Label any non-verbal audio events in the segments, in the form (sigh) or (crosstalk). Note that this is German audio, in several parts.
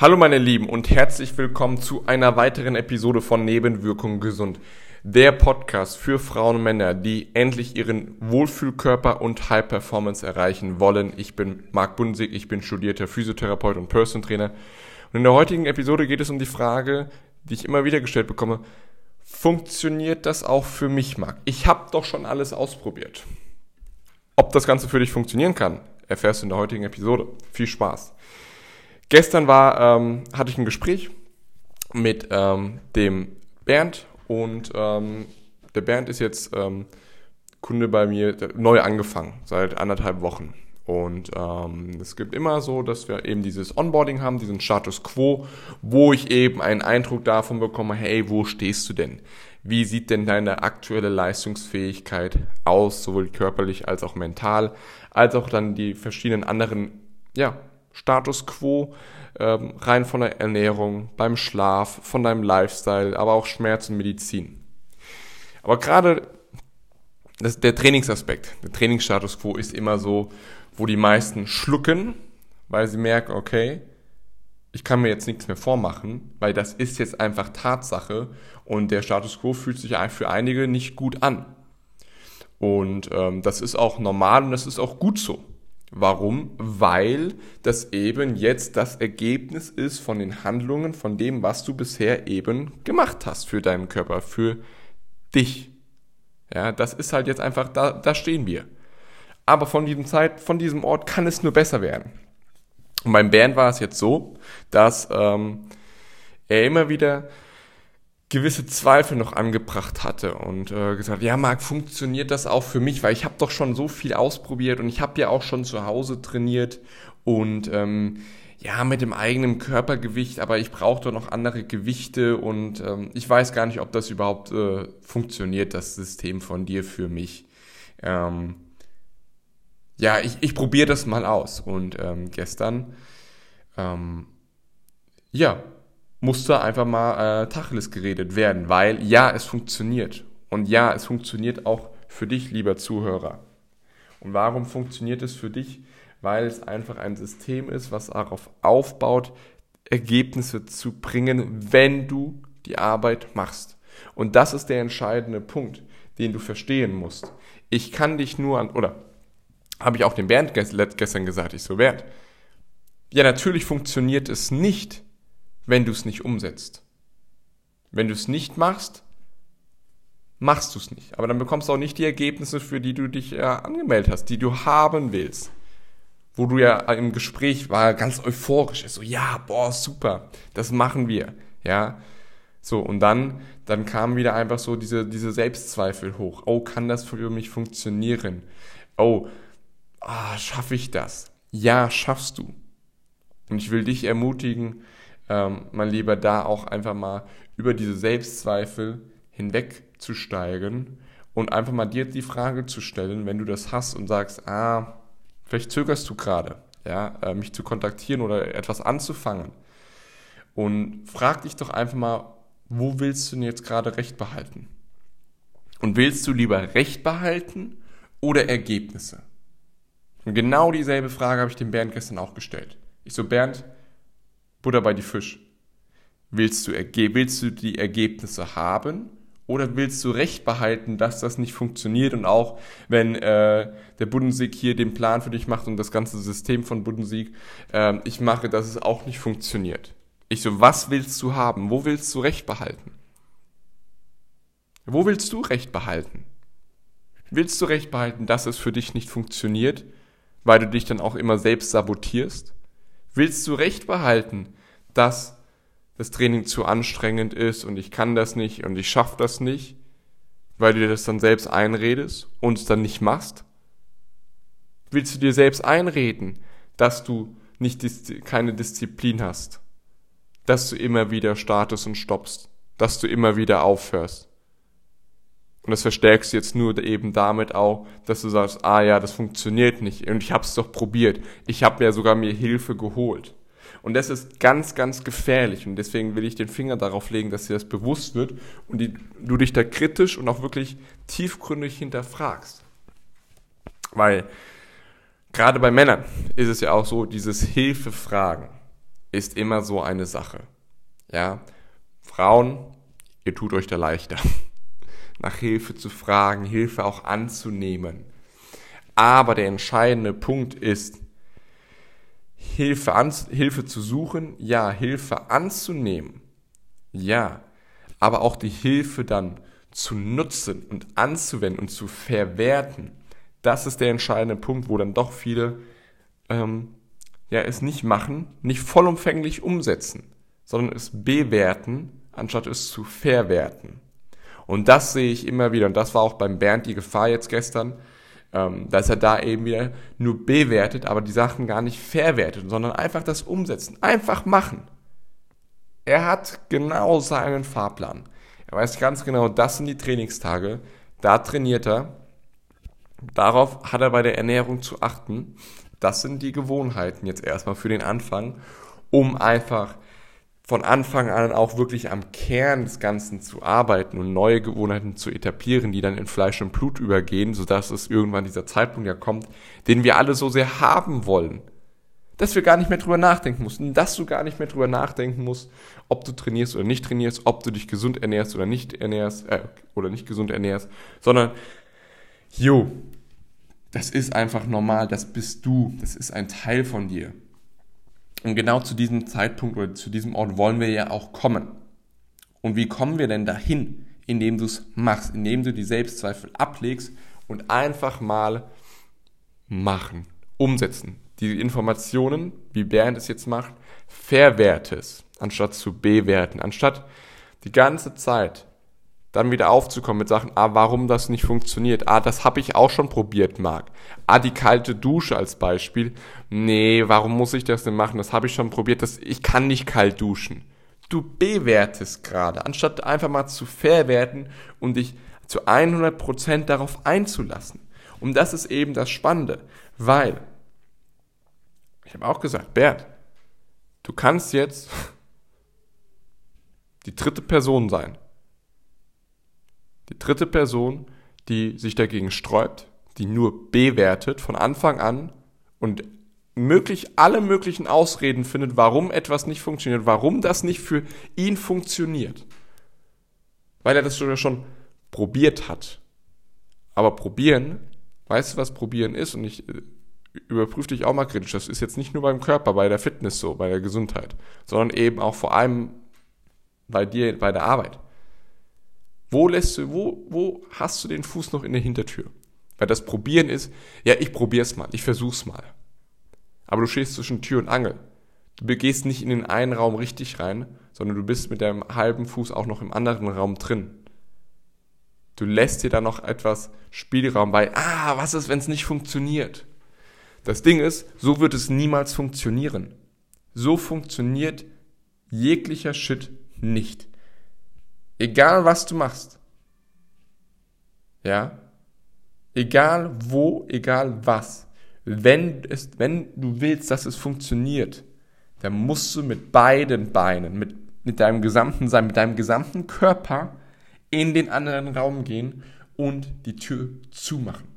Hallo meine Lieben und herzlich willkommen zu einer weiteren Episode von Nebenwirkungen gesund. Der Podcast für Frauen und Männer, die endlich ihren Wohlfühlkörper und High Performance erreichen wollen. Ich bin Marc Bunsig, ich bin studierter Physiotherapeut und Person Trainer. Und in der heutigen Episode geht es um die Frage, die ich immer wieder gestellt bekomme, funktioniert das auch für mich, Marc? Ich habe doch schon alles ausprobiert. Ob das Ganze für dich funktionieren kann, erfährst du in der heutigen Episode. Viel Spaß. Gestern war, ähm, hatte ich ein Gespräch mit ähm, dem Bernd und ähm, der Bernd ist jetzt ähm, Kunde bei mir, neu angefangen, seit anderthalb Wochen. Und ähm, es gibt immer so, dass wir eben dieses Onboarding haben, diesen Status Quo, wo ich eben einen Eindruck davon bekomme, hey, wo stehst du denn? Wie sieht denn deine aktuelle Leistungsfähigkeit aus, sowohl körperlich als auch mental, als auch dann die verschiedenen anderen ja, Status quo, ähm, rein von der Ernährung, beim Schlaf, von deinem Lifestyle, aber auch Schmerz und Medizin. Aber gerade das, der Trainingsaspekt, der Trainingsstatus quo ist immer so, wo die meisten schlucken, weil sie merken, okay, ich kann mir jetzt nichts mehr vormachen, weil das ist jetzt einfach Tatsache und der Status quo fühlt sich für einige nicht gut an. Und ähm, das ist auch normal und das ist auch gut so. Warum? Weil das eben jetzt das Ergebnis ist von den Handlungen, von dem, was du bisher eben gemacht hast für deinen Körper, für dich. Ja, das ist halt jetzt einfach, da, da stehen wir. Aber von diesem Zeit, von diesem Ort kann es nur besser werden. Und beim Band war es jetzt so, dass ähm, er immer wieder gewisse Zweifel noch angebracht hatte und äh, gesagt, ja Marc, funktioniert das auch für mich, weil ich habe doch schon so viel ausprobiert und ich habe ja auch schon zu Hause trainiert und ähm, ja mit dem eigenen Körpergewicht, aber ich brauche doch noch andere Gewichte und ähm, ich weiß gar nicht, ob das überhaupt äh, funktioniert, das System von dir für mich. Ähm, ja, ich, ich probiere das mal aus und ähm, gestern ähm, ja, musste einfach mal äh, Tacheles geredet werden, weil ja, es funktioniert. Und ja, es funktioniert auch für dich, lieber Zuhörer. Und warum funktioniert es für dich? Weil es einfach ein System ist, was darauf aufbaut, Ergebnisse zu bringen, wenn du die Arbeit machst. Und das ist der entscheidende Punkt, den du verstehen musst. Ich kann dich nur an, oder habe ich auch dem Bernd gestern gesagt, ich so, Bernd, ja, natürlich funktioniert es nicht, wenn du es nicht umsetzt. Wenn du es nicht machst, machst du es nicht. Aber dann bekommst du auch nicht die Ergebnisse, für die du dich ja angemeldet hast, die du haben willst. Wo du ja im Gespräch war, ganz euphorisch ist, so, ja, boah, super, das machen wir, ja. So, und dann, dann kamen wieder einfach so diese, diese Selbstzweifel hoch. Oh, kann das für mich funktionieren? Oh, ah, schaffe ich das? Ja, schaffst du. Und ich will dich ermutigen, ähm, mein Lieber, da auch einfach mal über diese Selbstzweifel hinwegzusteigen und einfach mal dir die Frage zu stellen, wenn du das hast und sagst, ah, vielleicht zögerst du gerade, ja, äh, mich zu kontaktieren oder etwas anzufangen. Und frag dich doch einfach mal, wo willst du denn jetzt gerade Recht behalten? Und willst du lieber Recht behalten oder Ergebnisse? Und genau dieselbe Frage habe ich dem Bernd gestern auch gestellt. Ich so, Bernd, Butter bei die Fisch. Willst du, willst du die Ergebnisse haben oder willst du recht behalten, dass das nicht funktioniert und auch wenn äh, der Bundesieg hier den Plan für dich macht und das ganze System von Bundesieg äh, ich mache, dass es auch nicht funktioniert. Ich so, was willst du haben? Wo willst du recht behalten? Wo willst du recht behalten? Willst du recht behalten, dass es für dich nicht funktioniert, weil du dich dann auch immer selbst sabotierst? Willst du recht behalten, dass das Training zu anstrengend ist und ich kann das nicht und ich schaffe das nicht, weil du dir das dann selbst einredest und es dann nicht machst? Willst du dir selbst einreden, dass du nicht keine Disziplin hast, dass du immer wieder startest und stoppst, dass du immer wieder aufhörst? Und das verstärkst du jetzt nur eben damit auch, dass du sagst, ah ja, das funktioniert nicht und ich habe es doch probiert. Ich habe ja sogar mir Hilfe geholt. Und das ist ganz, ganz gefährlich und deswegen will ich den Finger darauf legen, dass dir das bewusst wird und die, du dich da kritisch und auch wirklich tiefgründig hinterfragst. Weil gerade bei Männern ist es ja auch so, dieses Hilfefragen. ist immer so eine Sache. Ja, Frauen, ihr tut euch da leichter, nach Hilfe zu fragen, Hilfe auch anzunehmen. Aber der entscheidende Punkt ist, Hilfe, an, Hilfe zu suchen, ja, Hilfe anzunehmen, ja, aber auch die Hilfe dann zu nutzen und anzuwenden und zu verwerten, das ist der entscheidende Punkt, wo dann doch viele ähm, ja, es nicht machen, nicht vollumfänglich umsetzen, sondern es bewerten, anstatt es zu verwerten. Und das sehe ich immer wieder, und das war auch beim Bernd die Gefahr jetzt gestern, ähm, dass er da eben wieder nur bewertet, aber die Sachen gar nicht verwertet, sondern einfach das umsetzen, einfach machen. Er hat genau seinen Fahrplan. Er weiß ganz genau, das sind die Trainingstage, da trainiert er, darauf hat er bei der Ernährung zu achten. Das sind die Gewohnheiten jetzt erstmal für den Anfang, um einfach von Anfang an auch wirklich am Kern des Ganzen zu arbeiten und neue Gewohnheiten zu etablieren, die dann in Fleisch und Blut übergehen, sodass es irgendwann dieser Zeitpunkt ja kommt, den wir alle so sehr haben wollen. Dass wir gar nicht mehr drüber nachdenken mussten, dass du gar nicht mehr drüber nachdenken musst, ob du trainierst oder nicht trainierst, ob du dich gesund ernährst oder nicht ernährst, äh, oder nicht gesund ernährst, sondern, jo, das ist einfach normal, das bist du, das ist ein Teil von dir. Und genau zu diesem Zeitpunkt oder zu diesem Ort wollen wir ja auch kommen. Und wie kommen wir denn dahin? Indem du es machst, indem du die Selbstzweifel ablegst und einfach mal machen, umsetzen. Die Informationen, wie Bernd es jetzt macht, verwertest, anstatt zu bewerten, anstatt die ganze Zeit dann wieder aufzukommen mit Sachen, ah, warum das nicht funktioniert. Ah, das habe ich auch schon probiert, Marc. Ah, die kalte Dusche als Beispiel. Nee, warum muss ich das denn machen? Das habe ich schon probiert. Das, ich kann nicht kalt duschen. Du bewertest gerade, anstatt einfach mal zu verwerten und dich zu 100% darauf einzulassen. Und das ist eben das Spannende, weil, ich habe auch gesagt, Bert, du kannst jetzt (laughs) die dritte Person sein die dritte Person, die sich dagegen sträubt, die nur bewertet von Anfang an und möglich alle möglichen Ausreden findet, warum etwas nicht funktioniert, warum das nicht für ihn funktioniert. Weil er das sogar schon probiert hat. Aber probieren, weißt du, was probieren ist? Und ich äh, überprüfe dich auch mal kritisch. Das ist jetzt nicht nur beim Körper, bei der Fitness so, bei der Gesundheit, sondern eben auch vor allem bei dir, bei der Arbeit. Wo lässt du, wo, wo hast du den Fuß noch in der Hintertür? Weil das Probieren ist, ja, ich probier's mal, ich versuch's mal. Aber du stehst zwischen Tür und Angel. Du gehst nicht in den einen Raum richtig rein, sondern du bist mit deinem halben Fuß auch noch im anderen Raum drin. Du lässt dir da noch etwas Spielraum bei, ah, was ist, wenn es nicht funktioniert? Das Ding ist, so wird es niemals funktionieren. So funktioniert jeglicher Shit nicht. Egal was du machst. Ja? Egal wo, egal was. Wenn, es, wenn du willst, dass es funktioniert, dann musst du mit beiden Beinen, mit, mit deinem gesamten Sein, mit deinem gesamten Körper in den anderen Raum gehen und die Tür zumachen.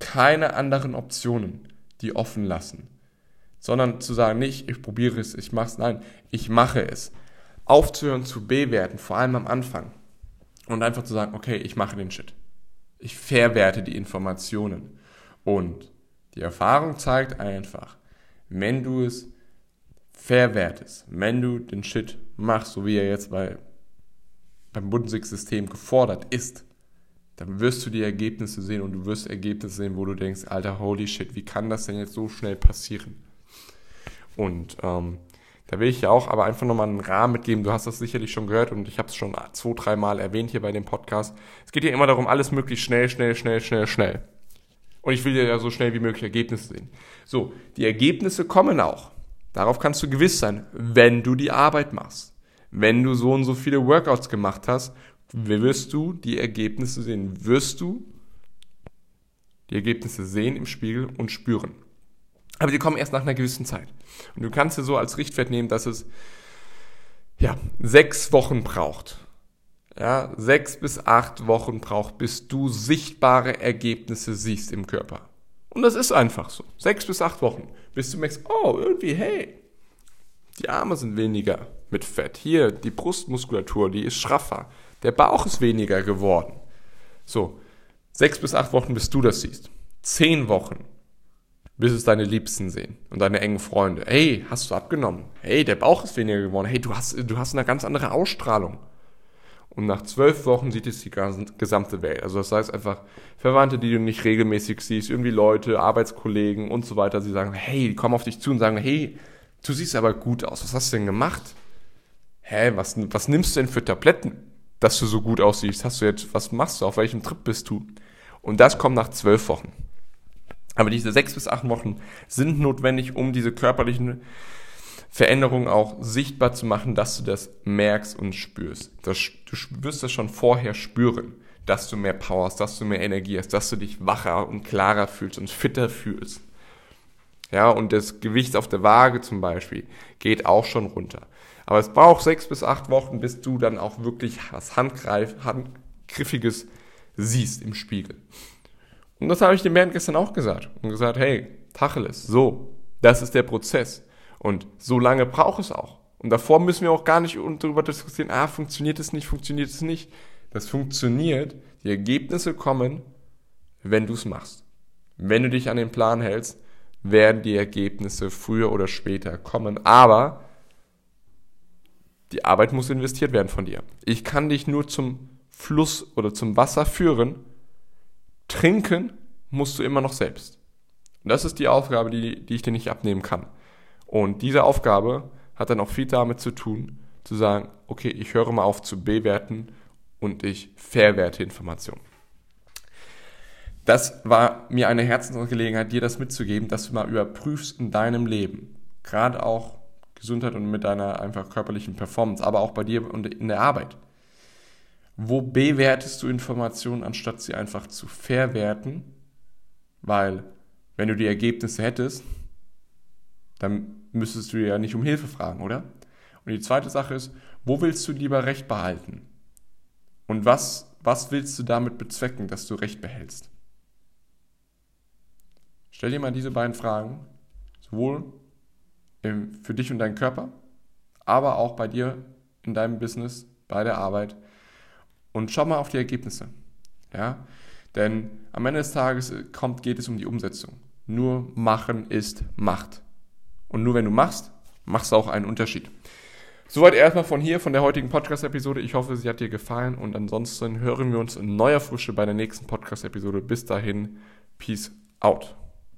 Keine anderen Optionen, die offen lassen. Sondern zu sagen, nicht, ich probiere es, ich mache es, nein, ich mache es aufzuhören zu bewerten, vor allem am Anfang. Und einfach zu sagen, okay, ich mache den Shit. Ich verwerte die Informationen. Und die Erfahrung zeigt einfach, wenn du es verwertest, wenn du den Shit machst, so wie er jetzt bei, beim Bundesig-System gefordert ist, dann wirst du die Ergebnisse sehen und du wirst Ergebnisse sehen, wo du denkst, alter, holy shit, wie kann das denn jetzt so schnell passieren? Und ähm, da will ich ja auch aber einfach nochmal einen Rahmen mitgeben. Du hast das sicherlich schon gehört und ich habe es schon zwei, dreimal erwähnt hier bei dem Podcast. Es geht ja immer darum, alles möglichst schnell, schnell, schnell, schnell, schnell. Und ich will ja so schnell wie möglich Ergebnisse sehen. So, die Ergebnisse kommen auch. Darauf kannst du gewiss sein, wenn du die Arbeit machst. Wenn du so und so viele Workouts gemacht hast, wirst du die Ergebnisse sehen. Wirst du die Ergebnisse sehen im Spiegel und spüren. Aber die kommen erst nach einer gewissen Zeit. Und du kannst dir so als Richtwert nehmen, dass es ja, sechs Wochen braucht. Ja, sechs bis acht Wochen braucht, bis du sichtbare Ergebnisse siehst im Körper. Und das ist einfach so. Sechs bis acht Wochen, bis du merkst, oh, irgendwie, hey, Die Arme sind weniger mit Fett. Hier, die Brustmuskulatur, die ist schraffer. Der Bauch ist weniger geworden. So, sechs bis acht Wochen, bis du das siehst. Zehn Wochen, bis es deine Liebsten sehen und deine engen Freunde. Hey, hast du abgenommen? Hey, der Bauch ist weniger geworden. Hey, du hast, du hast eine ganz andere Ausstrahlung. Und nach zwölf Wochen sieht es die gesamte Welt. Also das heißt einfach Verwandte, die du nicht regelmäßig siehst, irgendwie Leute, Arbeitskollegen und so weiter. Sie sagen, hey, die kommen auf dich zu und sagen, hey, du siehst aber gut aus. Was hast du denn gemacht? Hä, was, was nimmst du denn für Tabletten, dass du so gut aussiehst? Hast du jetzt, was machst du? Auf welchem Trip bist du? Und das kommt nach zwölf Wochen. Aber diese sechs bis acht Wochen sind notwendig, um diese körperlichen Veränderung auch sichtbar zu machen, dass du das merkst und spürst. Das, du wirst das schon vorher spüren, dass du mehr Power hast, dass du mehr Energie hast, dass du dich wacher und klarer fühlst und fitter fühlst. Ja, und das Gewicht auf der Waage zum Beispiel geht auch schon runter. Aber es braucht sechs bis acht Wochen, bis du dann auch wirklich was Handgreif, Handgriffiges siehst im Spiegel. Und das habe ich dem Bernd gestern auch gesagt. Und gesagt, hey, Tacheles, so, das ist der Prozess. Und so lange braucht es auch. Und davor müssen wir auch gar nicht darüber diskutieren, ah, funktioniert es nicht, funktioniert es nicht. Das funktioniert, die Ergebnisse kommen, wenn du es machst. Wenn du dich an den Plan hältst, werden die Ergebnisse früher oder später kommen. Aber die Arbeit muss investiert werden von dir. Ich kann dich nur zum Fluss oder zum Wasser führen. Trinken musst du immer noch selbst. Und das ist die Aufgabe, die, die ich dir nicht abnehmen kann. Und diese Aufgabe hat dann auch viel damit zu tun, zu sagen, okay, ich höre mal auf zu bewerten und ich verwerte Informationen. Das war mir eine Herzensangelegenheit, dir das mitzugeben, dass du mal überprüfst in deinem Leben, gerade auch Gesundheit und mit deiner einfach körperlichen Performance, aber auch bei dir und in der Arbeit. Wo bewertest du Informationen, anstatt sie einfach zu verwerten? Weil, wenn du die Ergebnisse hättest, dann müsstest du ja nicht um Hilfe fragen, oder? Und die zweite Sache ist, wo willst du lieber Recht behalten? Und was, was willst du damit bezwecken, dass du Recht behältst? Stell dir mal diese beiden Fragen, sowohl für dich und deinen Körper, aber auch bei dir in deinem Business, bei der Arbeit und schau mal auf die Ergebnisse. Ja? Denn am Ende des Tages kommt, geht es um die Umsetzung. Nur machen ist Macht. Und nur wenn du machst, machst du auch einen Unterschied. Soweit erstmal von hier, von der heutigen Podcast-Episode. Ich hoffe, sie hat dir gefallen und ansonsten hören wir uns in neuer Frische bei der nächsten Podcast-Episode. Bis dahin, Peace out.